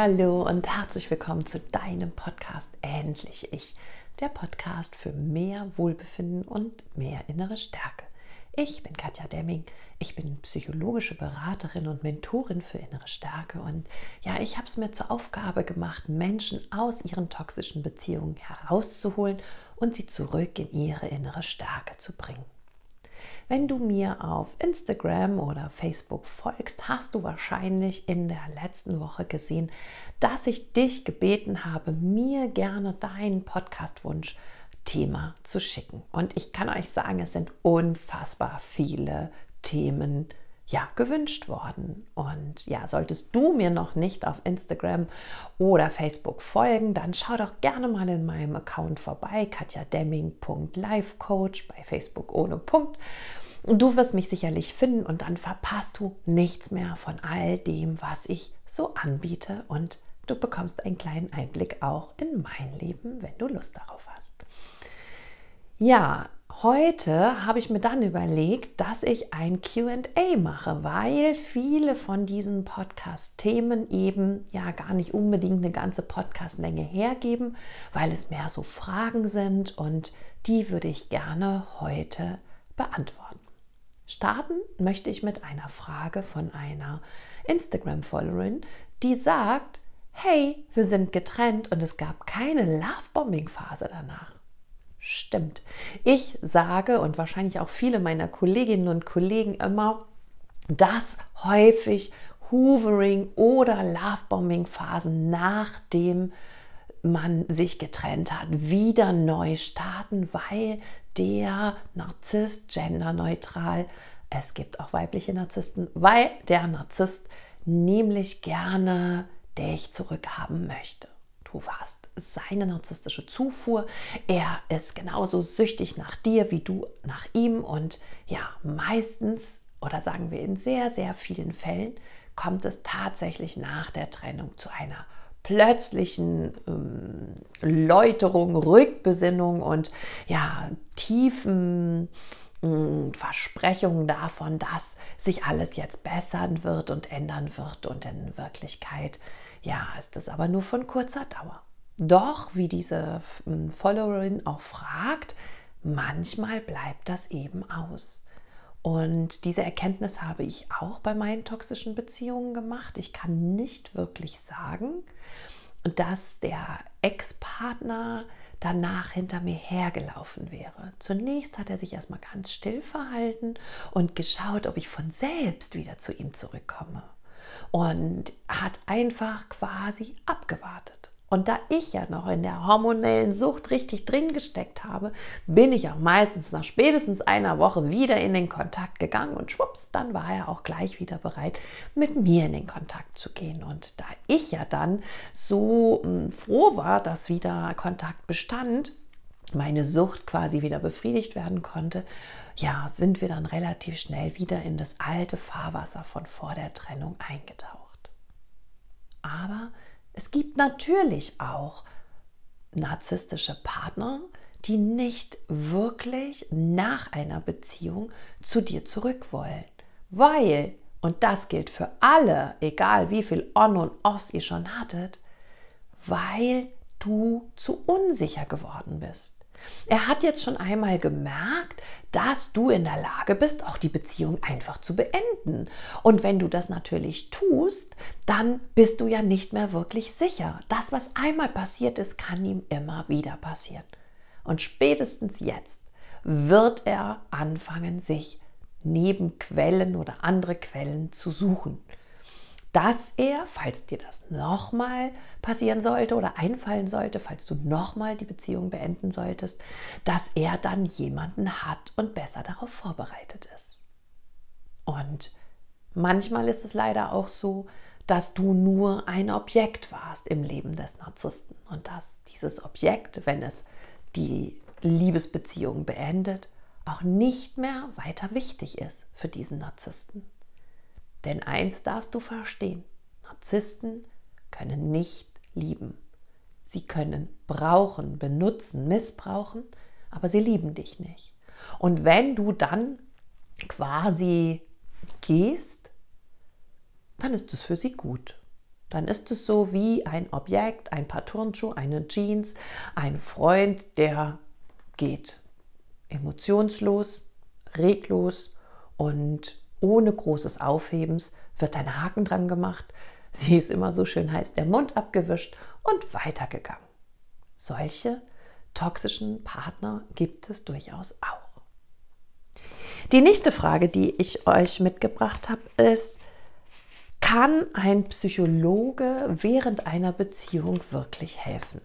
Hallo und herzlich willkommen zu deinem Podcast Endlich Ich, der Podcast für mehr Wohlbefinden und mehr innere Stärke. Ich bin Katja Demming, ich bin psychologische Beraterin und Mentorin für innere Stärke und ja, ich habe es mir zur Aufgabe gemacht, Menschen aus ihren toxischen Beziehungen herauszuholen und sie zurück in ihre innere Stärke zu bringen. Wenn du mir auf Instagram oder Facebook folgst, hast du wahrscheinlich in der letzten Woche gesehen, dass ich dich gebeten habe, mir gerne deinen Podcastwunsch Thema zu schicken. Und ich kann euch sagen, es sind unfassbar viele Themen ja, gewünscht worden. Und ja, solltest du mir noch nicht auf Instagram oder Facebook folgen, dann schau doch gerne mal in meinem Account vorbei, katjademming.lifecoach bei Facebook ohne Punkt. Du wirst mich sicherlich finden und dann verpasst du nichts mehr von all dem, was ich so anbiete und du bekommst einen kleinen Einblick auch in mein Leben, wenn du Lust darauf hast. Ja, heute habe ich mir dann überlegt, dass ich ein QA mache, weil viele von diesen Podcast-Themen eben ja gar nicht unbedingt eine ganze Podcast-Länge hergeben, weil es mehr so Fragen sind und die würde ich gerne heute beantworten. Starten möchte ich mit einer Frage von einer Instagram-Followerin, die sagt, hey, wir sind getrennt und es gab keine Love-Bombing-Phase danach. Stimmt. Ich sage und wahrscheinlich auch viele meiner Kolleginnen und Kollegen immer, dass häufig Hoovering oder Lovebombing-Phasen nachdem man sich getrennt hat, wieder neu starten, weil der Narzisst genderneutral, es gibt auch weibliche Narzissten, weil der Narzisst nämlich gerne dich zurückhaben möchte. Du warst seine narzisstische Zufuhr. Er ist genauso süchtig nach dir wie du nach ihm. Und ja, meistens oder sagen wir in sehr, sehr vielen Fällen kommt es tatsächlich nach der Trennung zu einer plötzlichen ähm, Läuterung, Rückbesinnung und ja, tiefen äh, Versprechungen davon, dass sich alles jetzt bessern wird und ändern wird und in Wirklichkeit ja, ist es aber nur von kurzer Dauer. Doch, wie diese ähm, Followerin auch fragt, manchmal bleibt das eben aus. Und diese Erkenntnis habe ich auch bei meinen toxischen Beziehungen gemacht. Ich kann nicht wirklich sagen, dass der Ex-Partner danach hinter mir hergelaufen wäre. Zunächst hat er sich erstmal ganz still verhalten und geschaut, ob ich von selbst wieder zu ihm zurückkomme. Und hat einfach quasi abgewartet. Und da ich ja noch in der hormonellen Sucht richtig drin gesteckt habe, bin ich auch meistens nach spätestens einer Woche wieder in den Kontakt gegangen und schwupps, dann war er auch gleich wieder bereit, mit mir in den Kontakt zu gehen. Und da ich ja dann so hm, froh war, dass wieder Kontakt bestand, meine Sucht quasi wieder befriedigt werden konnte, ja, sind wir dann relativ schnell wieder in das alte Fahrwasser von vor der Trennung eingetaucht. Aber es gibt natürlich auch narzisstische Partner, die nicht wirklich nach einer Beziehung zu dir zurück wollen. Weil, und das gilt für alle, egal wie viel On und Offs ihr schon hattet, weil du zu unsicher geworden bist. Er hat jetzt schon einmal gemerkt, dass du in der Lage bist, auch die Beziehung einfach zu beenden. Und wenn du das natürlich tust, dann bist du ja nicht mehr wirklich sicher. Das, was einmal passiert ist, kann ihm immer wieder passieren. Und spätestens jetzt wird er anfangen, sich Nebenquellen oder andere Quellen zu suchen dass er, falls dir das nochmal passieren sollte oder einfallen sollte, falls du nochmal die Beziehung beenden solltest, dass er dann jemanden hat und besser darauf vorbereitet ist. Und manchmal ist es leider auch so, dass du nur ein Objekt warst im Leben des Narzissten und dass dieses Objekt, wenn es die Liebesbeziehung beendet, auch nicht mehr weiter wichtig ist für diesen Narzissten. Denn eins darfst du verstehen, Narzissten können nicht lieben. Sie können brauchen, benutzen, missbrauchen, aber sie lieben dich nicht. Und wenn du dann quasi gehst, dann ist es für sie gut. Dann ist es so wie ein Objekt, ein paar Turnschuhe, eine Jeans, ein Freund, der geht emotionslos, reglos und ohne großes Aufhebens wird ein Haken dran gemacht. Sie ist immer so schön heiß, der Mund abgewischt und weitergegangen. Solche toxischen Partner gibt es durchaus auch. Die nächste Frage, die ich euch mitgebracht habe, ist, kann ein Psychologe während einer Beziehung wirklich helfen?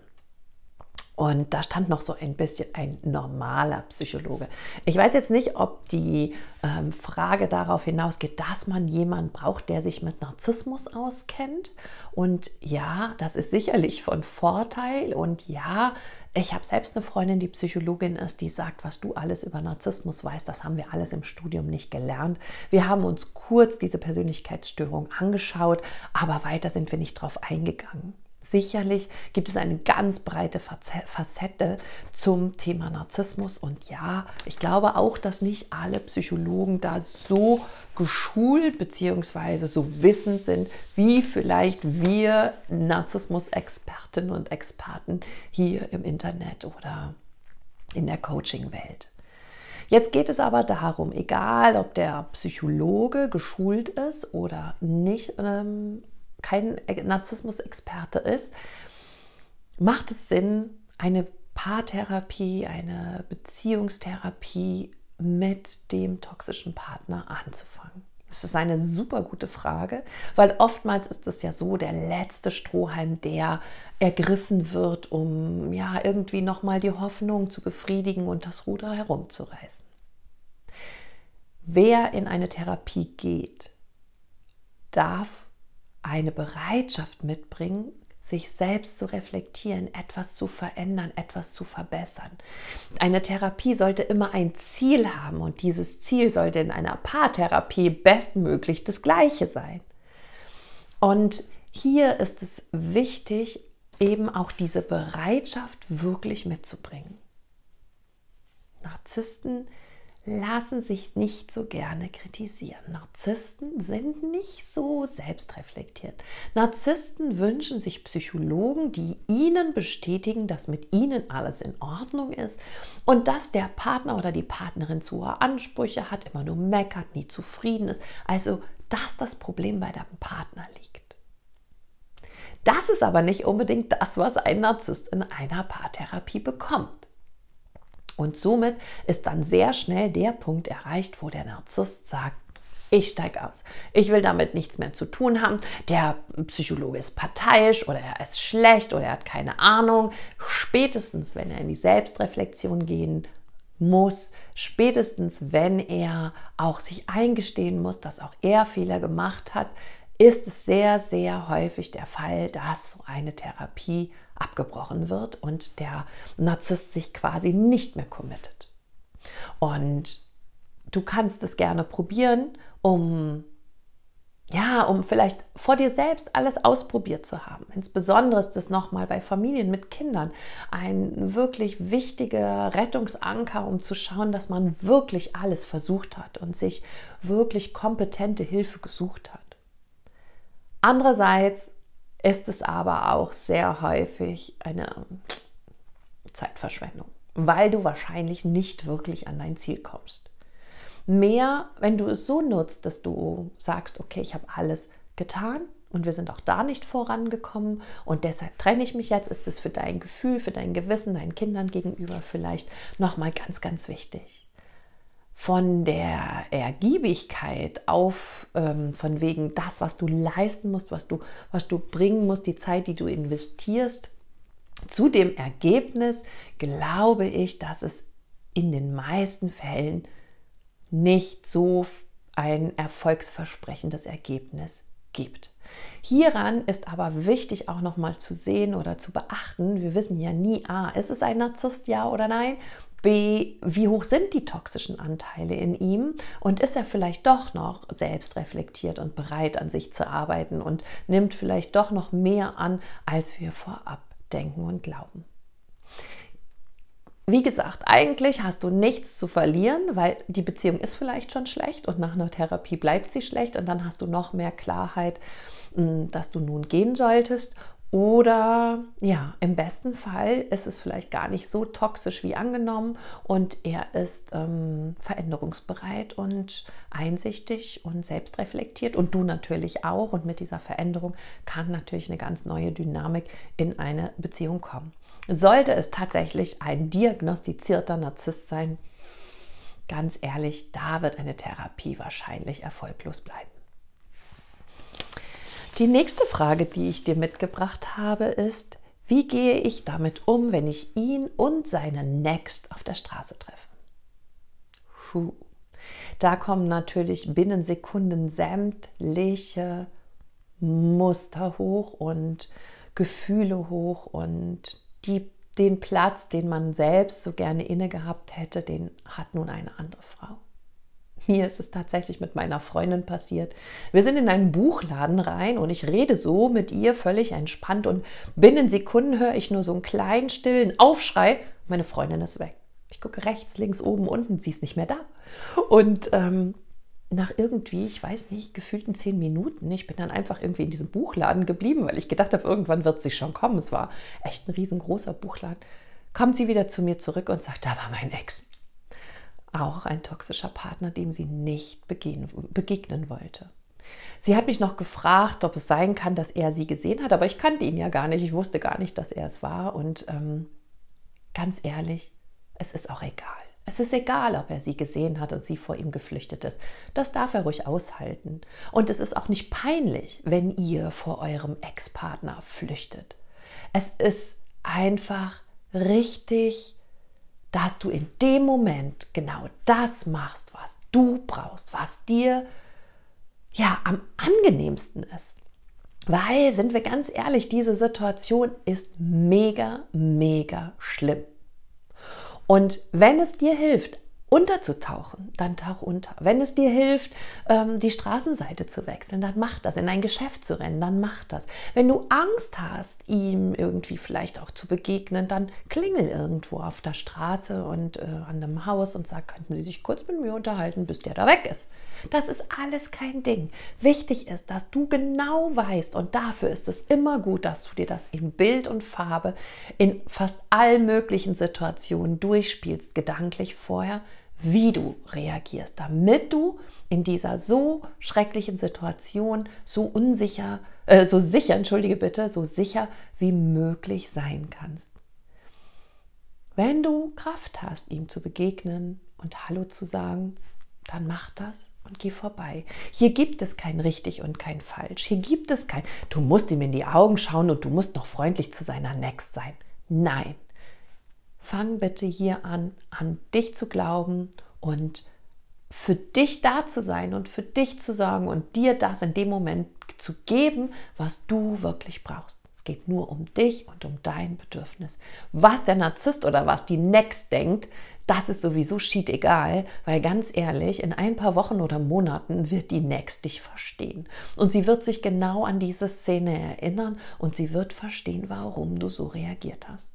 Und da stand noch so ein bisschen ein normaler Psychologe. Ich weiß jetzt nicht, ob die ähm, Frage darauf hinausgeht, dass man jemanden braucht, der sich mit Narzissmus auskennt. Und ja, das ist sicherlich von Vorteil. Und ja, ich habe selbst eine Freundin, die Psychologin ist, die sagt, was du alles über Narzissmus weißt, das haben wir alles im Studium nicht gelernt. Wir haben uns kurz diese Persönlichkeitsstörung angeschaut, aber weiter sind wir nicht drauf eingegangen. Sicherlich gibt es eine ganz breite Facette zum Thema Narzissmus. Und ja, ich glaube auch, dass nicht alle Psychologen da so geschult bzw. so wissend sind, wie vielleicht wir Narzissmus-Expertinnen und Experten hier im Internet oder in der Coaching-Welt. Jetzt geht es aber darum, egal ob der Psychologe geschult ist oder nicht, ähm, kein Narzissmus-Experte ist, macht es Sinn, eine Paartherapie, eine Beziehungstherapie mit dem toxischen Partner anzufangen? Das ist eine super gute Frage, weil oftmals ist es ja so der letzte Strohhalm, der ergriffen wird, um ja irgendwie nochmal die Hoffnung zu befriedigen und das Ruder herumzureißen. Wer in eine Therapie geht, darf eine Bereitschaft mitbringen, sich selbst zu reflektieren, etwas zu verändern, etwas zu verbessern. Eine Therapie sollte immer ein Ziel haben und dieses Ziel sollte in einer Paartherapie bestmöglich das gleiche sein. Und hier ist es wichtig, eben auch diese Bereitschaft wirklich mitzubringen. Narzissten lassen sich nicht so gerne kritisieren. Narzissten sind nicht so selbstreflektiert. Narzissten wünschen sich Psychologen, die ihnen bestätigen, dass mit ihnen alles in Ordnung ist und dass der Partner oder die Partnerin zu hohe Ansprüche hat, immer nur meckert, nie zufrieden ist. Also, dass das Problem bei dem Partner liegt. Das ist aber nicht unbedingt das, was ein Narzisst in einer Paartherapie bekommt. Und somit ist dann sehr schnell der Punkt erreicht, wo der Narzisst sagt, ich steige aus. Ich will damit nichts mehr zu tun haben. Der Psychologe ist parteiisch oder er ist schlecht oder er hat keine Ahnung. Spätestens, wenn er in die Selbstreflexion gehen muss, spätestens, wenn er auch sich eingestehen muss, dass auch er Fehler gemacht hat, ist es sehr, sehr häufig der Fall, dass so eine Therapie abgebrochen wird und der Narzisst sich quasi nicht mehr committet. Und du kannst es gerne probieren, um ja, um vielleicht vor dir selbst alles ausprobiert zu haben. Insbesondere ist es nochmal bei Familien mit Kindern ein wirklich wichtiger Rettungsanker, um zu schauen, dass man wirklich alles versucht hat und sich wirklich kompetente Hilfe gesucht hat. Andererseits ist es aber auch sehr häufig eine Zeitverschwendung, weil du wahrscheinlich nicht wirklich an dein Ziel kommst. Mehr, wenn du es so nutzt, dass du sagst, okay, ich habe alles getan und wir sind auch da nicht vorangekommen und deshalb trenne ich mich jetzt, ist es für dein Gefühl, für dein Gewissen, deinen Kindern gegenüber vielleicht nochmal ganz, ganz wichtig von der Ergiebigkeit auf, ähm, von wegen das, was du leisten musst, was du, was du bringen musst, die Zeit, die du investierst, zu dem Ergebnis, glaube ich, dass es in den meisten Fällen nicht so ein erfolgsversprechendes Ergebnis gibt. Hieran ist aber wichtig auch nochmal zu sehen oder zu beachten, wir wissen ja nie, a, ist es ein Narzisst, ja oder nein? B, wie hoch sind die toxischen Anteile in ihm und ist er vielleicht doch noch selbst reflektiert und bereit an sich zu arbeiten und nimmt vielleicht doch noch mehr an, als wir vorab denken und glauben. wie gesagt, eigentlich hast du nichts zu verlieren, weil die Beziehung ist vielleicht schon schlecht und nach einer Therapie bleibt sie schlecht und dann hast du noch mehr Klarheit, hm, dass du nun gehen solltest. Oder ja, im besten Fall ist es vielleicht gar nicht so toxisch wie angenommen und er ist ähm, veränderungsbereit und einsichtig und selbstreflektiert und du natürlich auch. Und mit dieser Veränderung kann natürlich eine ganz neue Dynamik in eine Beziehung kommen. Sollte es tatsächlich ein diagnostizierter Narzisst sein, ganz ehrlich, da wird eine Therapie wahrscheinlich erfolglos bleiben. Die nächste Frage, die ich dir mitgebracht habe, ist, wie gehe ich damit um, wenn ich ihn und seine Next auf der Straße treffe? Puh. Da kommen natürlich binnen Sekunden sämtliche Muster hoch und Gefühle hoch und die, den Platz, den man selbst so gerne inne gehabt hätte, den hat nun eine andere Frau. Mir ist es tatsächlich mit meiner Freundin passiert. Wir sind in einen Buchladen rein und ich rede so mit ihr völlig entspannt und binnen Sekunden höre ich nur so einen kleinen, stillen Aufschrei. Meine Freundin ist weg. Ich gucke rechts, links, oben, unten, sie ist nicht mehr da. Und ähm, nach irgendwie, ich weiß nicht, gefühlten zehn Minuten, ich bin dann einfach irgendwie in diesem Buchladen geblieben, weil ich gedacht habe, irgendwann wird sie schon kommen. Es war echt ein riesengroßer Buchladen. Kommt sie wieder zu mir zurück und sagt, da war mein Ex. Auch ein toxischer Partner, dem sie nicht begegnen, wollte. Sie hat mich noch gefragt, ob es sein kann, dass er sie gesehen hat, aber ich kannte ihn ja gar nicht. Ich wusste gar nicht, dass er es war. Und ähm, ganz ehrlich, es ist auch egal. Es ist egal, ob er sie gesehen hat und sie vor ihm geflüchtet ist. Das darf er ruhig aushalten. Und es ist auch nicht peinlich, wenn ihr vor eurem Ex-Partner flüchtet. Es ist einfach richtig, dass du in dem Moment genau das machst, was du brauchst, was dir ja am angenehmsten ist. Weil, sind wir ganz ehrlich, diese Situation ist mega, mega schlimm. Und wenn es dir hilft, unterzutauchen, dann tauch unter. Wenn es dir hilft, ähm, die Straßenseite zu wechseln, dann mach das. In ein Geschäft zu rennen, dann mach das. Wenn du Angst hast, ihm irgendwie vielleicht auch zu begegnen, dann klingel irgendwo auf der Straße und äh, an einem Haus und sag, könnten Sie sich kurz mit mir unterhalten, bis der da weg ist. Das ist alles kein Ding. Wichtig ist, dass du genau weißt und dafür ist es immer gut, dass du dir das in Bild und Farbe in fast allen möglichen Situationen durchspielst, gedanklich vorher, wie du reagierst, damit du in dieser so schrecklichen Situation so unsicher, äh, so sicher, entschuldige bitte, so sicher wie möglich sein kannst. Wenn du Kraft hast, ihm zu begegnen und Hallo zu sagen, dann mach das und geh vorbei. Hier gibt es kein richtig und kein falsch. Hier gibt es kein, du musst ihm in die Augen schauen und du musst noch freundlich zu seiner Next sein. Nein. Fang bitte hier an, an dich zu glauben und für dich da zu sein und für dich zu sorgen und dir das in dem Moment zu geben, was du wirklich brauchst. Es geht nur um dich und um dein Bedürfnis. Was der Narzisst oder was die Next denkt, das ist sowieso schied egal, weil ganz ehrlich, in ein paar Wochen oder Monaten wird die Next dich verstehen. Und sie wird sich genau an diese Szene erinnern und sie wird verstehen, warum du so reagiert hast.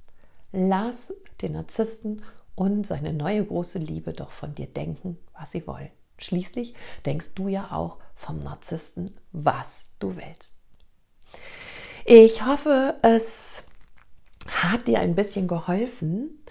Lass den Narzissten und seine neue große Liebe doch von dir denken, was sie wollen. Schließlich denkst du ja auch vom Narzissten, was du willst. Ich hoffe, es hat dir ein bisschen geholfen,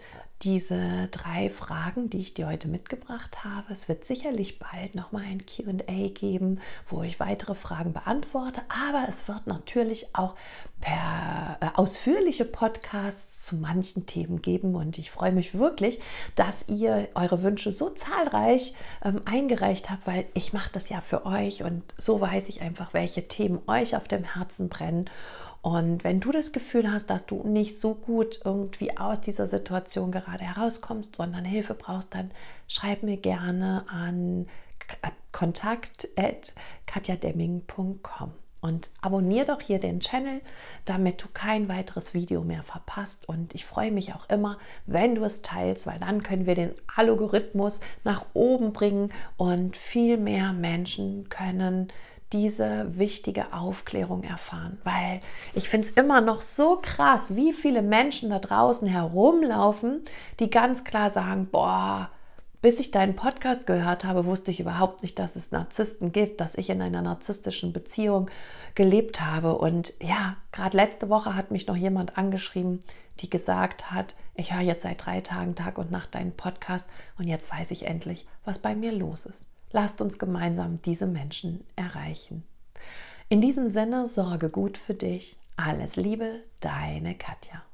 diese drei Fragen, die ich dir heute mitgebracht habe. Es wird sicherlich bald nochmal ein QA geben, wo ich weitere Fragen beantworte, aber es wird natürlich auch per äh, ausführliche Podcasts zu manchen Themen geben. Und ich freue mich wirklich, dass ihr eure Wünsche so zahlreich ähm, eingereicht habt, weil ich mache das ja für euch. Und so weiß ich einfach, welche Themen euch auf dem Herzen brennen und wenn du das Gefühl hast, dass du nicht so gut irgendwie aus dieser Situation gerade herauskommst, sondern Hilfe brauchst, dann schreib mir gerne an kontakt.katjademming.com und abonniere doch hier den Channel, damit du kein weiteres Video mehr verpasst. Und ich freue mich auch immer, wenn du es teilst, weil dann können wir den Algorithmus nach oben bringen und viel mehr Menschen können diese wichtige Aufklärung erfahren, weil ich finde es immer noch so krass, wie viele Menschen da draußen herumlaufen, die ganz klar sagen, boah, bis ich deinen Podcast gehört habe, wusste ich überhaupt nicht, dass es Narzissten gibt, dass ich in einer narzisstischen Beziehung gelebt habe. Und ja, gerade letzte Woche hat mich noch jemand angeschrieben, die gesagt hat, ich höre jetzt seit drei Tagen Tag und Nacht deinen Podcast und jetzt weiß ich endlich, was bei mir los ist. Lasst uns gemeinsam diese Menschen erreichen. In diesem Sinne, sorge gut für dich. Alles Liebe, deine Katja.